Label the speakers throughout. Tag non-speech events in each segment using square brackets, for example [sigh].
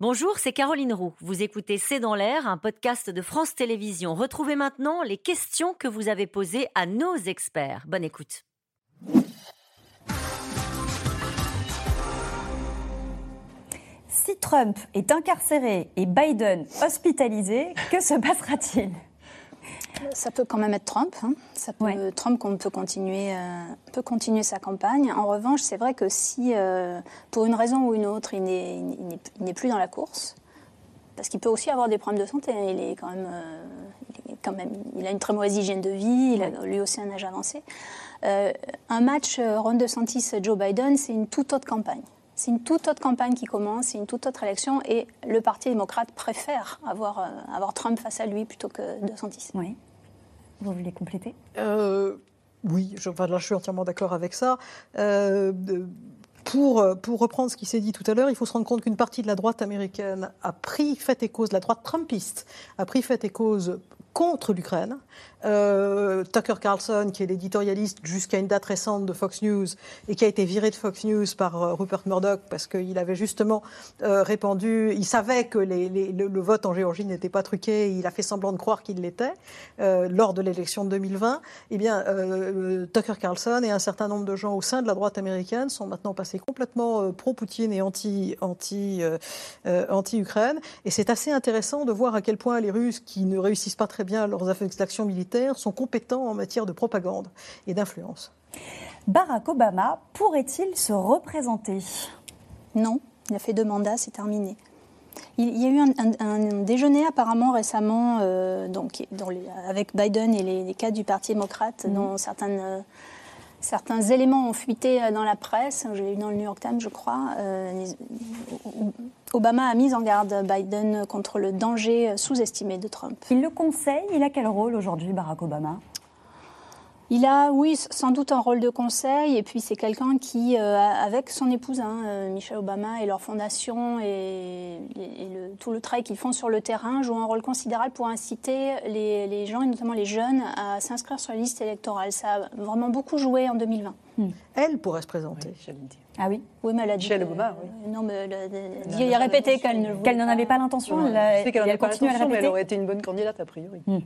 Speaker 1: Bonjour, c'est Caroline Roux. Vous écoutez C'est dans l'air, un podcast de France Télévisions. Retrouvez maintenant les questions que vous avez posées à nos experts. Bonne écoute.
Speaker 2: Si Trump est incarcéré et Biden hospitalisé, que se passera-t-il?
Speaker 3: Ça peut quand même être Trump. Hein. Ça peut, Trump peut continuer, euh, peut continuer sa campagne. En revanche, c'est vrai que si, euh, pour une raison ou une autre, il n'est plus dans la course, parce qu'il peut aussi avoir des problèmes de santé. Il est quand même, euh, il, quand même il a une très mauvaise hygiène de vie. Il a lui aussi un âge avancé. un match Ron DeSantis-Joe Biden, c'est une toute autre campagne. C'est une toute autre campagne qui commence, c'est une toute autre élection, et le Parti démocrate préfère avoir, avoir Trump face à lui plutôt que DeSantis.
Speaker 2: Oui. Vous voulez compléter?
Speaker 4: Euh, Oui, je, là, je suis entièrement d'accord avec ça. Euh, pour, pour, reprendre ce qui s'est dit tout à l'heure, il faut se rendre compte qu'une partie de la droite américaine a pris fait et cause, la droite trumpiste a pris fait et cause contre l'Ukraine. Euh, Tucker Carlson, qui est l'éditorialiste jusqu'à une date récente de Fox News et qui a été viré de Fox News par euh, Rupert Murdoch parce qu'il avait justement euh, répandu, il savait que le, vote en Géorgie n'était pas truqué, il a fait semblant de croire qu'il l'était lors de l'élection de 2020. Eh bien, Tucker Carlson et un certain nombre de gens au sein de la droite américaine sont maintenant passés complètement pro-Poutine et anti, anti, anti-Ukraine. Et c'est assez intéressant de voir à quel point les Russes, qui ne réussissent pas très bien leurs actions militaires, sont compétents en matière de propagande et d'influence.
Speaker 2: Barack Obama pourrait-il se représenter?
Speaker 3: Non, il a fait deux mandats, c'est terminé. Il y a eu un, déjeuner apparemment récemment euh, donc, avec Biden et les, cadres du Parti démocrate, mhm. dont certaines, euh, certains éléments ont fuité euh, dans la presse. Je l'ai lu dans le New York Times, je crois. Obama a mis en garde Biden contre le danger sous-estimé de Trump.
Speaker 2: Il le conseille. Il a quel rôle aujourd'hui, Barack Obama?
Speaker 3: Il a, oui, sans doute un rôle de conseil, et puis c'est quelqu'un qui, euh, avec son épouse, hein, euh, Michelle Obama, et leur fondation, et, tout le travail qu'ils font sur le terrain, joue un rôle considérable pour inciter les, gens, et notamment les jeunes, à s'inscrire sur la liste électorale. Ça a vraiment beaucoup joué en 2020.
Speaker 4: Hmm. Elle pourrait se présenter.
Speaker 2: ah oui?
Speaker 3: Oui, mais elle a dit.
Speaker 5: Michelle Obama, oui.
Speaker 3: Non, mais elle a, répété qu'elle ne
Speaker 2: Qu'elle n'en avait pas l'intention. Elle,
Speaker 5: elle, qu'elle n'en avait pas l'intention, mais elle aurait été une bonne candidate, a priori. Hmm.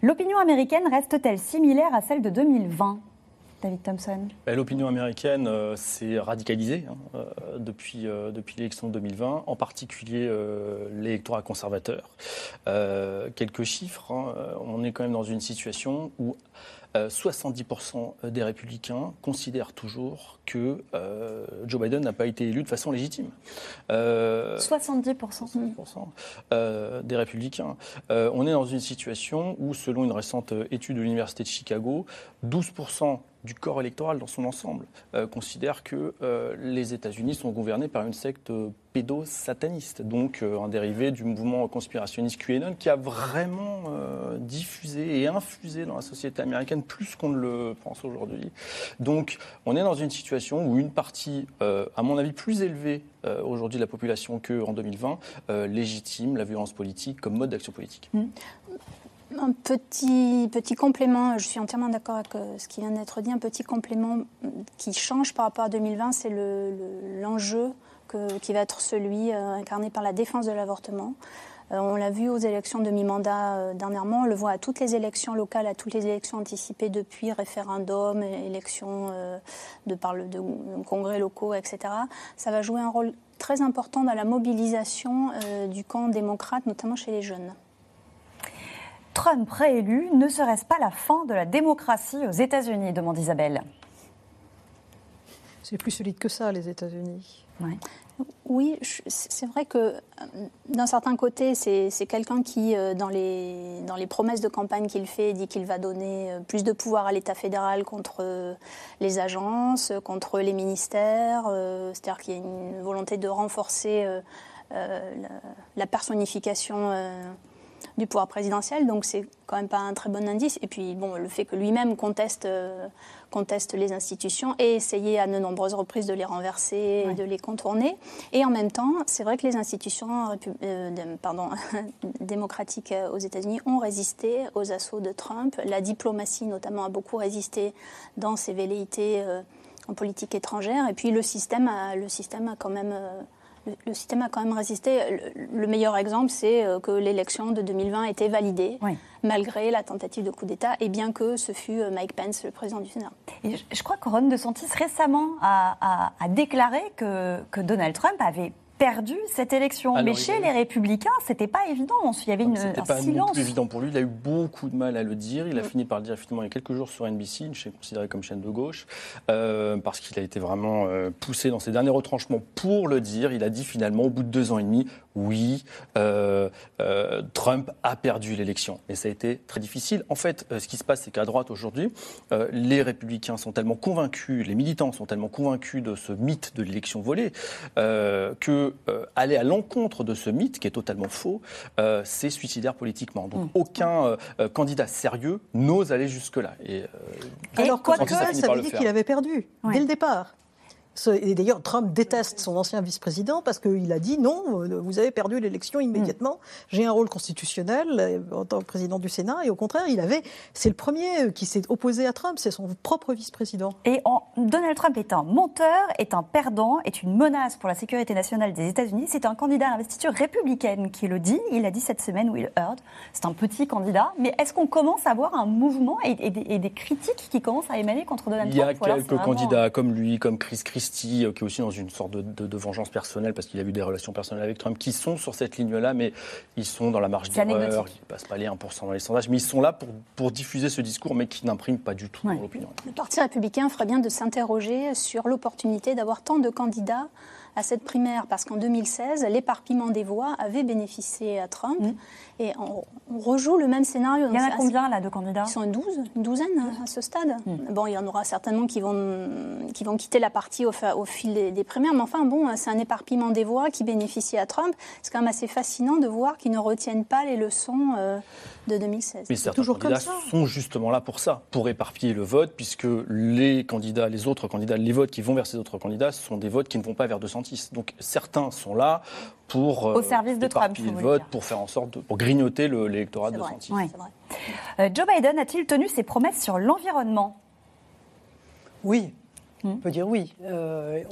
Speaker 2: L'opinion américaine reste-t-elle similaire à celle de 2020 David Thompson?
Speaker 6: Ben, L'opinion américaine euh, s'est radicalisée hein, euh, depuis, euh, depuis l'élection de 2020, en particulier l'électorat conservateur. quelques chiffres, hein, on est quand même dans une situation où 70% euh, des républicains considèrent toujours que euh, Joe Biden n'a pas été élu de façon légitime.
Speaker 2: 70%,
Speaker 6: euh, des républicains. on est dans une situation où, selon une récente étude de l'Université de Chicago, 12% du corps électoral dans son ensemble considère que les États-Unis sont gouvernés par une secte pédosataniste, donc un dérivé du mouvement conspirationniste QAnon qui a vraiment diffusé et infusé dans la société américaine plus qu'on ne le pense aujourd'hui. Donc on est dans une situation où une partie, euh, à mon avis, plus élevée euh, aujourd'hui de la population qu'en 2020, euh, légitime la violence politique comme mode d'action politique. Mmh.
Speaker 3: Un petit, petit complément, je suis entièrement d'accord avec ce qui vient d'être dit, un petit complément qui change par rapport à 2020, c'est l'enjeu qui va être celui incarné par la défense de l'avortement. Euh, on l'a vu aux élections de mi-mandat euh, dernièrement, on le voit à toutes les élections locales, à toutes les élections anticipées depuis, référendum, élections euh, de, par le, de, congrès locaux, etc. Ça va jouer un rôle très important dans la mobilisation du camp démocrate, notamment chez les jeunes.
Speaker 2: Trump réélu, ne serait-ce pas la fin de la démocratie aux États-Unis demande Isabelle.
Speaker 4: C'est plus solide que ça, les États-Unis.
Speaker 3: Oui, c'est vrai que euh, d'un certain côté, c'est quelqu'un qui, euh, dans les, promesses de campagne qu'il fait, dit qu'il va donner euh, plus de pouvoir à l'État fédéral contre les agences, contre les ministères. C'est-à-dire qu'il y a une volonté de renforcer la, personnification du pouvoir présidentiel. Donc c'est quand même pas un très bon indice. Et puis bon, le fait que lui-même conteste conteste les institutions et essayer à de nombreuses reprises de les renverser et de les contourner. Et en même temps, c'est vrai que les institutions euh, pardon, [laughs] démocratiques euh, aux États-Unis ont résisté aux assauts de Trump. La diplomatie, notamment, a beaucoup résisté dans ses velléités euh, en politique étrangère. Et puis le système a, le système a quand même le, système a quand même résisté. Le, meilleur exemple, c'est euh, que l'élection de 2020 a été validée, malgré la tentative de coup d'État, et bien que ce fut euh, Mike Pence, le président du Sénat.
Speaker 2: Et je, crois que Ron DeSantis récemment a, a déclaré que, que Donald Trump avait perdu cette élection. Mais chez les Républicains, c'était pas évident. Il y avait une,
Speaker 6: un
Speaker 2: pas
Speaker 6: silence. C'était évident pour lui. Il a eu beaucoup de mal à le dire. Il a mm. fini par le dire effectivement il y a quelques jours sur NBC, une chaîne considérée comme chaîne de gauche, euh, parce qu'il a été vraiment euh, poussé dans ses derniers retranchements pour le dire. Il a dit finalement, au bout de deux ans et demi, oui, euh, Trump a perdu l'élection. Et ça a été très difficile. En fait, ce qui se passe, c'est qu'à droite aujourd'hui, les Républicains sont tellement convaincus, les militants sont tellement convaincus de ce mythe de l'élection volée que euh, aller à l'encontre de ce mythe, qui est totalement faux, euh, c'est suicidaire politiquement. Donc mm. aucun euh, candidat sérieux n'ose aller jusque-là.
Speaker 4: Et, Alors, quoi que, ça, ça veut dire qu'il avait perdu? Dès le départ. Et d'ailleurs, Trump déteste son ancien vice-président parce qu'il a dit non, euh, vous avez perdu l'élection immédiatement. J'ai un rôle constitutionnel euh, en tant que président du Sénat. Et au contraire, il avait. C'est le premier euh, qui s'est opposé à Trump, c'est son propre vice-président.
Speaker 2: Et Donald Trump est un menteur, est un perdant, est une menace pour la sécurité nationale des États-Unis. C'est un candidat à l'investiture républicaine qui le dit. Il a dit cette semaine, Will Hurd. C'est un petit candidat. Mais est-ce qu'on commence à voir un mouvement et, des, critiques qui commencent à émaner contre Donald
Speaker 6: Trump
Speaker 2: Il
Speaker 6: y a quelques candidats comme lui, comme Chris Christie euh, qui est aussi dans une sorte de, vengeance personnelle parce qu'il a eu des relations personnelles avec Trump, qui sont sur cette ligne-là, mais ils sont dans la marge d'erreur, ils ne passent pas les 1% dans les sondages, mais ils sont là pour, pour diffuser ce discours, mais qui n'impriment pas du tout l'opinion.
Speaker 3: Le Parti républicain ferait bien de s'interroger sur l'opportunité d'avoir tant de candidats à cette primaire, parce qu'en 2016, l'éparpillement des voix avait bénéficié à Trump. Mm. Et on, rejoue le même scénario.
Speaker 2: Il y en a combien là de candidats
Speaker 3: Ils sont une, douze, une douzaine hein, à ce stade. Mm. Bon, il y en aura certainement qui vont, qui vont quitter la partie au, au fil des, primaires, mais enfin, bon, c'est un éparpillement des voix qui bénéficie à Trump. C'est quand même assez fascinant de voir qu'ils ne retiennent pas les leçons euh, de 2016.
Speaker 6: Mais certains toujours candidats sont justement là pour ça, pour éparpiller le vote, puisque les candidats, les autres candidats, les votes qui vont vers ces autres candidats, sont des votes qui ne vont pas vers 206. Donc certains sont là pour
Speaker 2: au service de Trump,
Speaker 6: le vote, pour faire en sorte de, pour grignoter l'électorat de
Speaker 2: Santis. Euh, Joe Biden a-t-il tenu ses promesses sur l'environnement?
Speaker 5: Oui, on peut dire oui. Euh,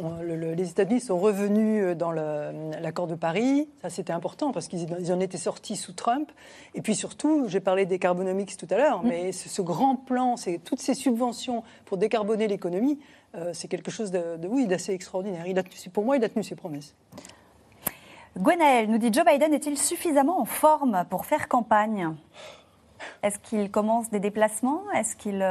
Speaker 5: les États-Unis sont revenus euh, dans l'accord de Paris. Ça, c'était important parce qu'ils en étaient sortis sous Trump. Et puis surtout, j'ai parlé des carbonomics tout à l'heure, mm. mais ce, grand plan, toutes ces subventions pour décarboner l'économie, euh, c'est quelque chose de, oui, d'assez extraordinaire. Il a, pour moi, il a tenu ses promesses.
Speaker 2: Gwenaël nous dit Joe Biden est-il suffisamment en forme pour faire campagne? Est-ce qu'il commence des déplacements? Est-ce qu'il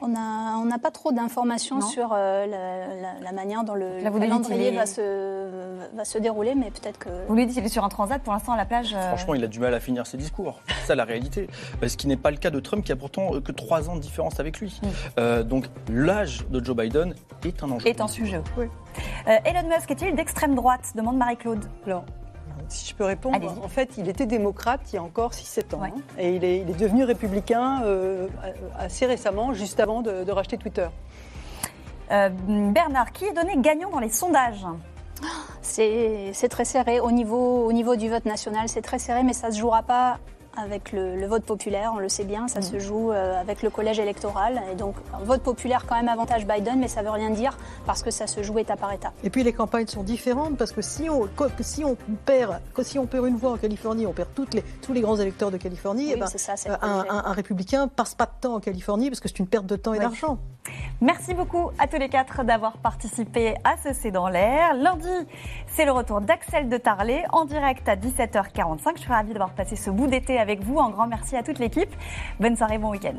Speaker 3: on n'a pas trop d'informations sur euh, la, manière dont le, calendrier va, se, va se dérouler, mais peut-être que...
Speaker 2: Vous lui dites qu'il est sur un transat pour l'instant à la plage
Speaker 6: euh, Franchement, il a du mal à finir ses discours. C'est ça la réalité. Euh, ce qui n'est pas le cas de Trump, qui a pourtant que trois ans de différence avec lui. Donc l'âge de Joe Biden est un enjeu.
Speaker 2: Est un sujet. Oui. Elon Musk est-il d'extrême droite? demande Marie-Claude
Speaker 5: si je peux répondre, en fait, il était démocrate il y a encore 6-7 ans. Hein, et il est, devenu républicain euh, assez récemment, juste avant de, racheter Twitter.
Speaker 2: Euh, Bernard, qui est donné gagnant dans les sondages?
Speaker 3: C'est très serré. Au niveau, au niveau du vote national, c'est très serré, mais ça ne se jouera pas avec le, vote populaire, on le sait bien, ça se mm. joue euh, avec le collège électoral. Et donc, vote populaire quand même avantage Biden, mais ça ne veut rien dire parce que ça se joue État par État.
Speaker 4: Et puis les campagnes sont différentes parce que si on, si on, perd, si on perd une voix en Californie, on perd toutes les, tous les grands électeurs de Californie, et eh ben, ça, euh, un, un, républicain passe pas de temps en Californie parce que c'est une perte de temps et d'argent.
Speaker 2: Merci beaucoup à tous les quatre d'avoir participé à ce C'est dans l'air. Lundi, c'est le retour d'Axel de Tarlet en direct à 17h45. Je suis ravie d'avoir passé ce bout d'été avec vous. Un grand merci à toute l'équipe. Bonne soirée, bon week-end.